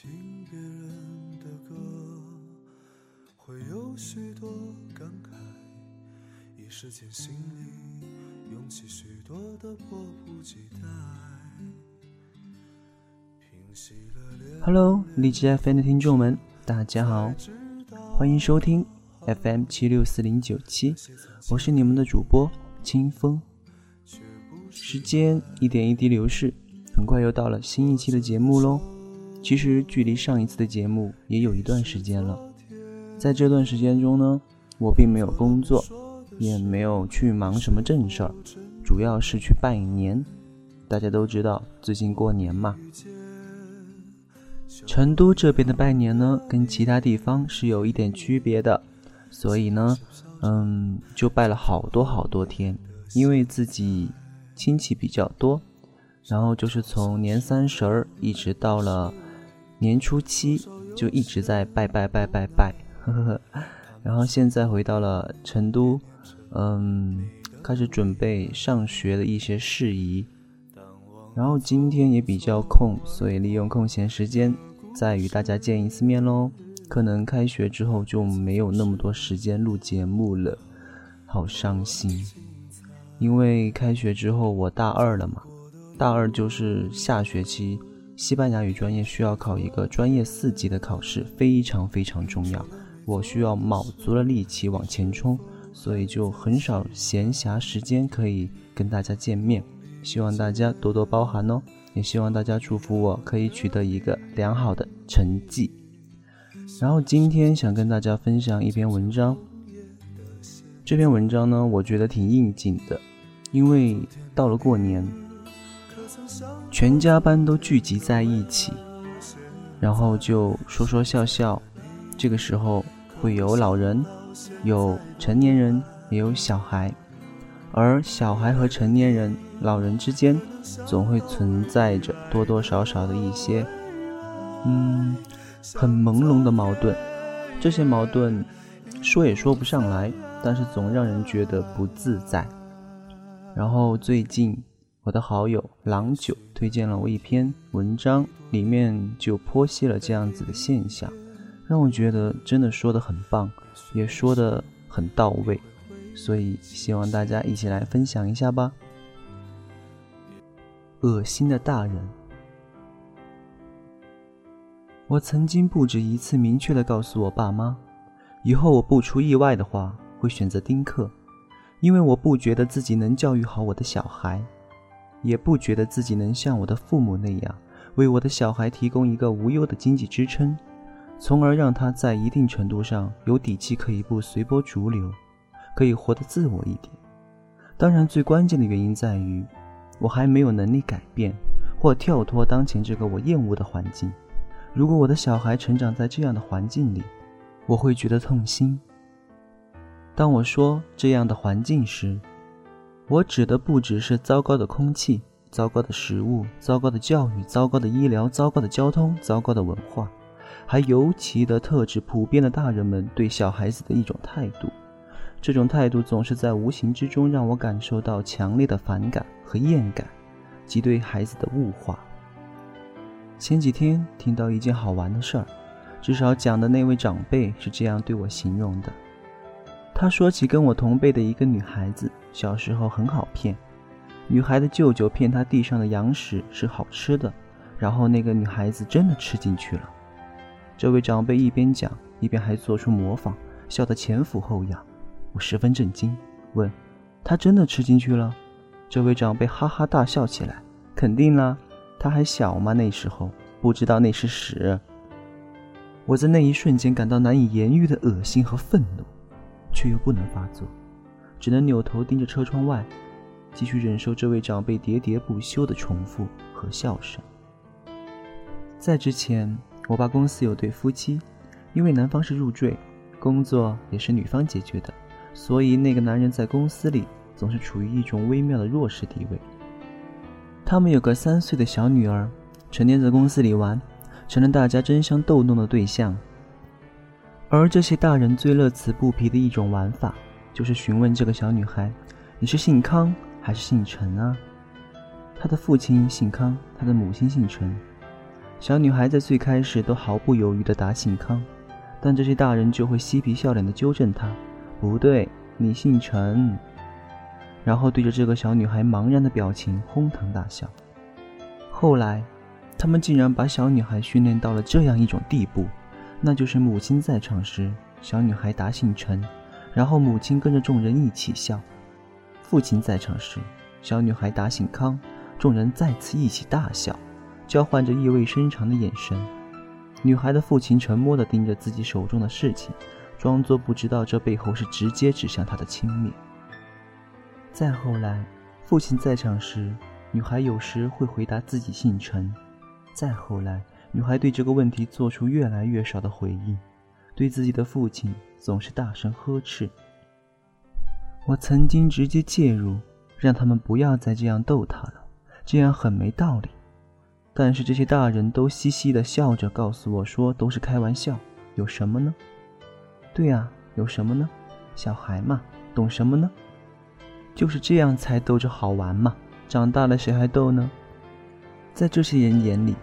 听别人的歌，会有许多感慨，一时间心里涌起许多的迫不及待。Hello，荔枝 FM 的听众们，大家好，欢迎收听 FM 七六四零九七，我是你们的主播清风。时间一点一滴流逝，很快又到了新一期的节目喽。其实距离上一次的节目也有一段时间了，在这段时间中呢，我并没有工作，也没有去忙什么正事儿，主要是去拜年。大家都知道，最近过年嘛，成都这边的拜年呢，跟其他地方是有一点区别的，所以呢，嗯，就拜了好多好多天，因为自己亲戚比较多，然后就是从年三十儿一直到了。年初七就一直在拜拜拜拜拜，呵呵呵。然后现在回到了成都，嗯，开始准备上学的一些事宜。然后今天也比较空，所以利用空闲时间再与大家见一次面喽。可能开学之后就没有那么多时间录节目了，好伤心。因为开学之后我大二了嘛，大二就是下学期。西班牙语专业需要考一个专业四级的考试，非常非常重要。我需要卯足了力气往前冲，所以就很少闲暇时间可以跟大家见面。希望大家多多包涵哦，也希望大家祝福我可以取得一个良好的成绩。然后今天想跟大家分享一篇文章，这篇文章呢，我觉得挺应景的，因为到了过年。全家班都聚集在一起，然后就说说笑笑。这个时候会有老人，有成年人，也有小孩。而小孩和成年人、老人之间，总会存在着多多少少的一些，嗯，很朦胧的矛盾。这些矛盾说也说不上来，但是总让人觉得不自在。然后最近。我的好友郎九推荐了我一篇文章，里面就剖析了这样子的现象，让我觉得真的说的很棒，也说的很到位，所以希望大家一起来分享一下吧。恶心的大人，我曾经不止一次明确的告诉我爸妈，以后我不出意外的话会选择丁克，因为我不觉得自己能教育好我的小孩。也不觉得自己能像我的父母那样，为我的小孩提供一个无忧的经济支撑，从而让他在一定程度上有底气，可以不随波逐流，可以活得自我一点。当然，最关键的原因在于，我还没有能力改变或跳脱当前这个我厌恶的环境。如果我的小孩成长在这样的环境里，我会觉得痛心。当我说这样的环境时，我指的不只是糟糕的空气、糟糕的食物、糟糕的教育、糟糕的医疗、糟糕的交通、糟糕的文化，还尤其的特指普遍的大人们对小孩子的一种态度。这种态度总是在无形之中让我感受到强烈的反感和厌感，及对孩子的物化。前几天听到一件好玩的事儿，至少讲的那位长辈是这样对我形容的。他说起跟我同辈的一个女孩子，小时候很好骗。女孩的舅舅骗她地上的羊屎是好吃的，然后那个女孩子真的吃进去了。这位长辈一边讲，一边还做出模仿，笑得前俯后仰。我十分震惊，问：“她真的吃进去了？”这位长辈哈哈大笑起来：“肯定啦，她还小嘛，那时候不知道那是屎。”我在那一瞬间感到难以言喻的恶心和愤怒。却又不能发作，只能扭头盯着车窗外，继续忍受这位长辈喋喋不休的重复和笑声。在之前，我爸公司有对夫妻，因为男方是入赘，工作也是女方解决的，所以那个男人在公司里总是处于一种微妙的弱势地位。他们有个三岁的小女儿，成天在公司里玩，成了大家争相逗弄的对象。而这些大人最乐此不疲的一种玩法，就是询问这个小女孩：“你是姓康还是姓陈啊？”她的父亲姓康，她的母亲姓陈。小女孩在最开始都毫不犹豫地答姓康，但这些大人就会嬉皮笑脸地纠正她：“不对，你姓陈。”然后对着这个小女孩茫然的表情哄堂大笑。后来，他们竟然把小女孩训练到了这样一种地步，那就是母亲在场时，小女孩答姓陈，然后母亲跟着众人一起笑；父亲在场时，小女孩打醒康，众人再次一起大笑。交换着意味深长的眼神，女孩的父亲沉默地盯着自己手中的事情，装作不知道这背后是直接指向他的轻蔑。再后来，父亲在场时，女孩有时会回答自己姓陈；再后来，女孩对这个问题做出越来越少的回应，对自己的父亲总是大声呵斥。我曾经直接介入，让他们不要再这样逗他了，这样很没道理。但是这些大人都嘻嘻的笑着，告诉我说都是开玩笑，有什么呢？对呀，有什么呢？小孩嘛，懂什么呢？就是这样才逗着好玩嘛。长大了谁还逗呢？在这些人眼里，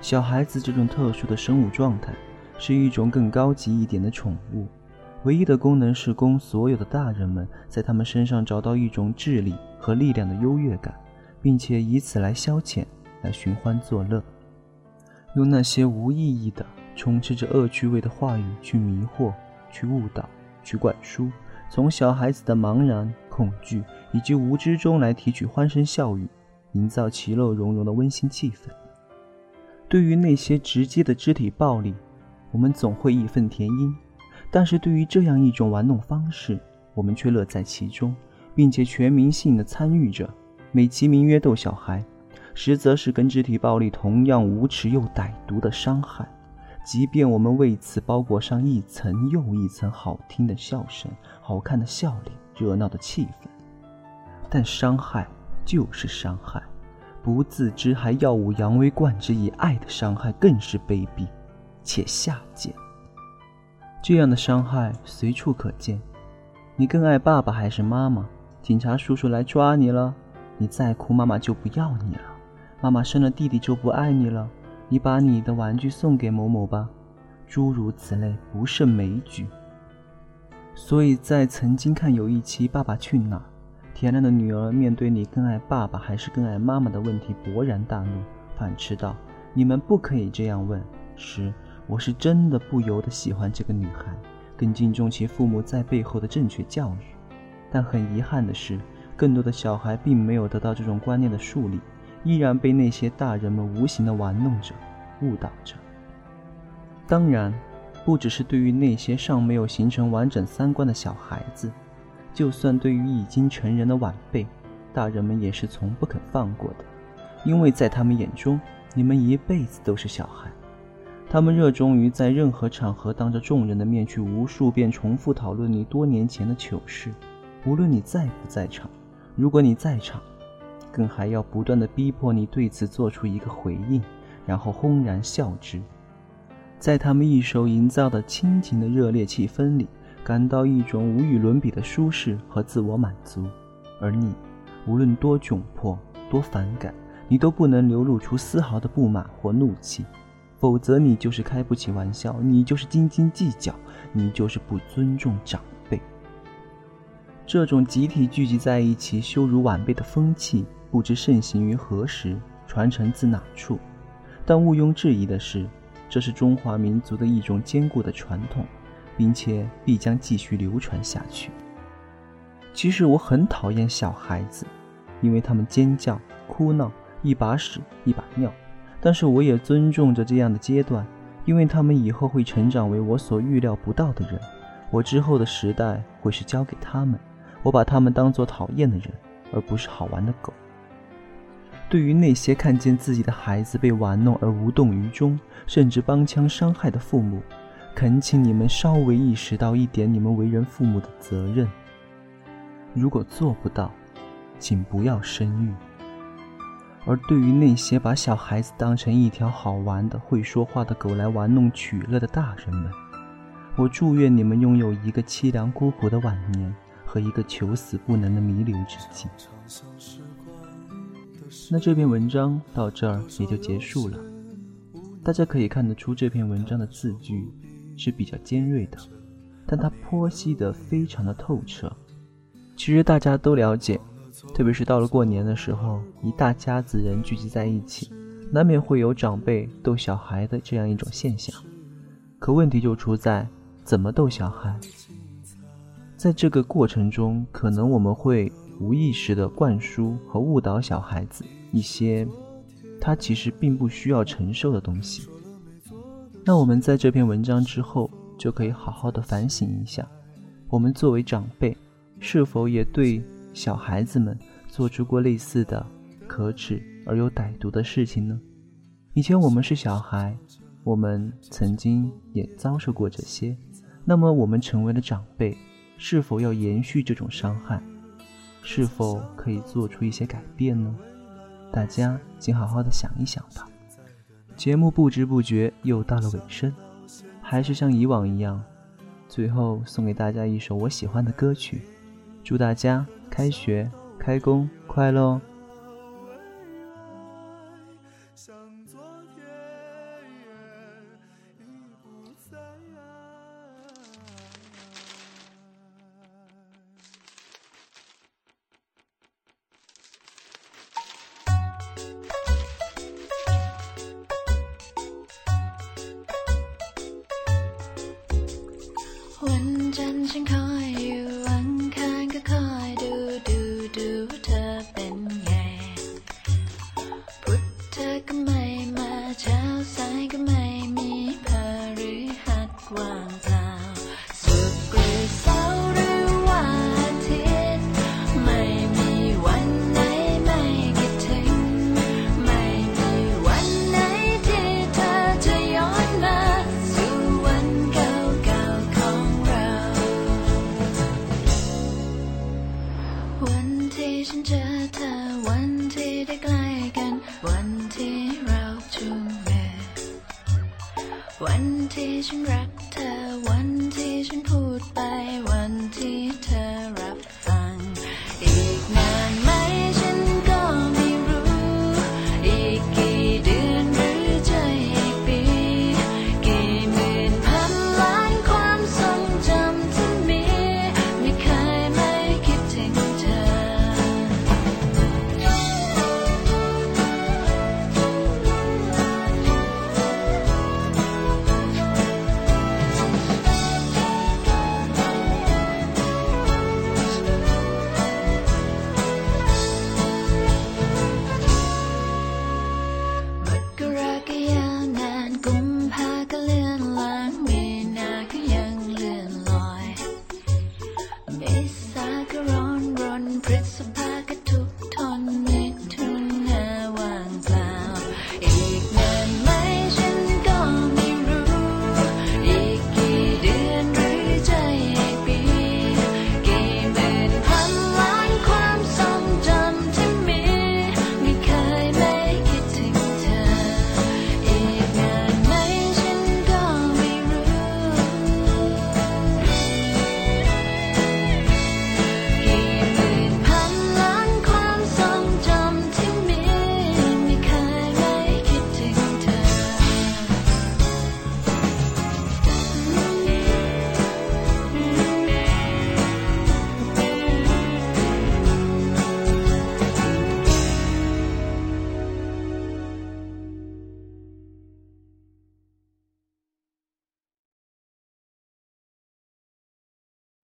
小孩子这种特殊的生物状态是一种更高级一点的宠物，唯一的功能是供所有的大人们在他们身上找到一种智力和力量的优越感，并且以此来消遣。来寻欢作乐，用那些无意义的、充斥着恶趣味的话语去迷惑、去误导、去灌输，从小孩子的茫然、恐惧以及无知中来提取欢声笑语，营造其乐融融的温馨气氛。对于那些直接的肢体暴力，我们总会义愤填膺；但是对于这样一种玩弄方式，我们却乐在其中，并且全民性的参与着，美其名曰逗小孩。实则是跟肢体暴力同样无耻又歹毒的伤害，即便我们为此包裹上一层又一层好听的笑声、好看的笑脸、热闹的气氛，但伤害就是伤害，不自知还耀武扬威、冠之以爱的伤害更是卑鄙且下贱。这样的伤害随处可见。你更爱爸爸还是妈妈？警察叔叔来抓你了，你再哭，妈妈就不要你了。妈妈生了弟弟就不爱你了，你把你的玩具送给某某吧，诸如此类不胜枚举。所以在曾经看有一期《爸爸去哪儿》，田亮的女儿面对你更爱爸爸还是更爱妈妈的问题勃然大怒，反斥道：“你们不可以这样问。”时，我是真的不由得喜欢这个女孩，更敬重其父母在背后的正确教育。但很遗憾的是，更多的小孩并没有得到这种观念的树立。依然被那些大人们无形的玩弄着、误导着。当然，不只是对于那些尚没有形成完整三观的小孩子，就算对于已经成人的晚辈，大人们也是从不肯放过的。因为在他们眼中，你们一辈子都是小孩。他们热衷于在任何场合当着众人的面去无数遍重复讨论你多年前的糗事，无论你在不在场。如果你在场，更还要不断的逼迫你对此做出一个回应，然后轰然笑之，在他们一手营造的亲情的热烈气氛里，感到一种无与伦比的舒适和自我满足。而你，无论多窘迫、多反感，你都不能流露出丝毫的不满或怒气，否则你就是开不起玩笑，你就是斤斤计较，你就是不尊重长辈。这种集体聚集在一起羞辱晚辈的风气。不知盛行于何时，传承自哪处，但毋庸置疑的是，这是中华民族的一种坚固的传统，并且必将继续流传下去。其实我很讨厌小孩子，因为他们尖叫、哭闹，一把屎一把尿。但是我也尊重着这样的阶段，因为他们以后会成长为我所预料不到的人。我之后的时代会是交给他们，我把他们当做讨厌的人，而不是好玩的狗。对于那些看见自己的孩子被玩弄而无动于衷，甚至帮腔伤害的父母，恳请你们稍微意识到一点你们为人父母的责任。如果做不到，请不要生育。而对于那些把小孩子当成一条好玩的、会说话的狗来玩弄取乐的大人们，我祝愿你们拥有一个凄凉孤苦的晚年和一个求死不能的弥留之际。那这篇文章到这儿也就结束了。大家可以看得出这篇文章的字句是比较尖锐的，但它剖析的非常的透彻。其实大家都了解，特别是到了过年的时候，一大家子人聚集在一起，难免会有长辈逗小孩的这样一种现象。可问题就出在怎么逗小孩。在这个过程中，可能我们会无意识地灌输和误导小孩子一些他其实并不需要承受的东西。那我们在这篇文章之后，就可以好好的反省一下，我们作为长辈，是否也对小孩子们做出过类似的可耻而又歹毒的事情呢？以前我们是小孩，我们曾经也遭受过这些，那么我们成为了长辈。是否要延续这种伤害？是否可以做出一些改变呢？大家请好好的想一想吧。节目不知不觉又到了尾声，还是像以往一样，最后送给大家一首我喜欢的歌曲，祝大家开学开工快乐哦！empty town.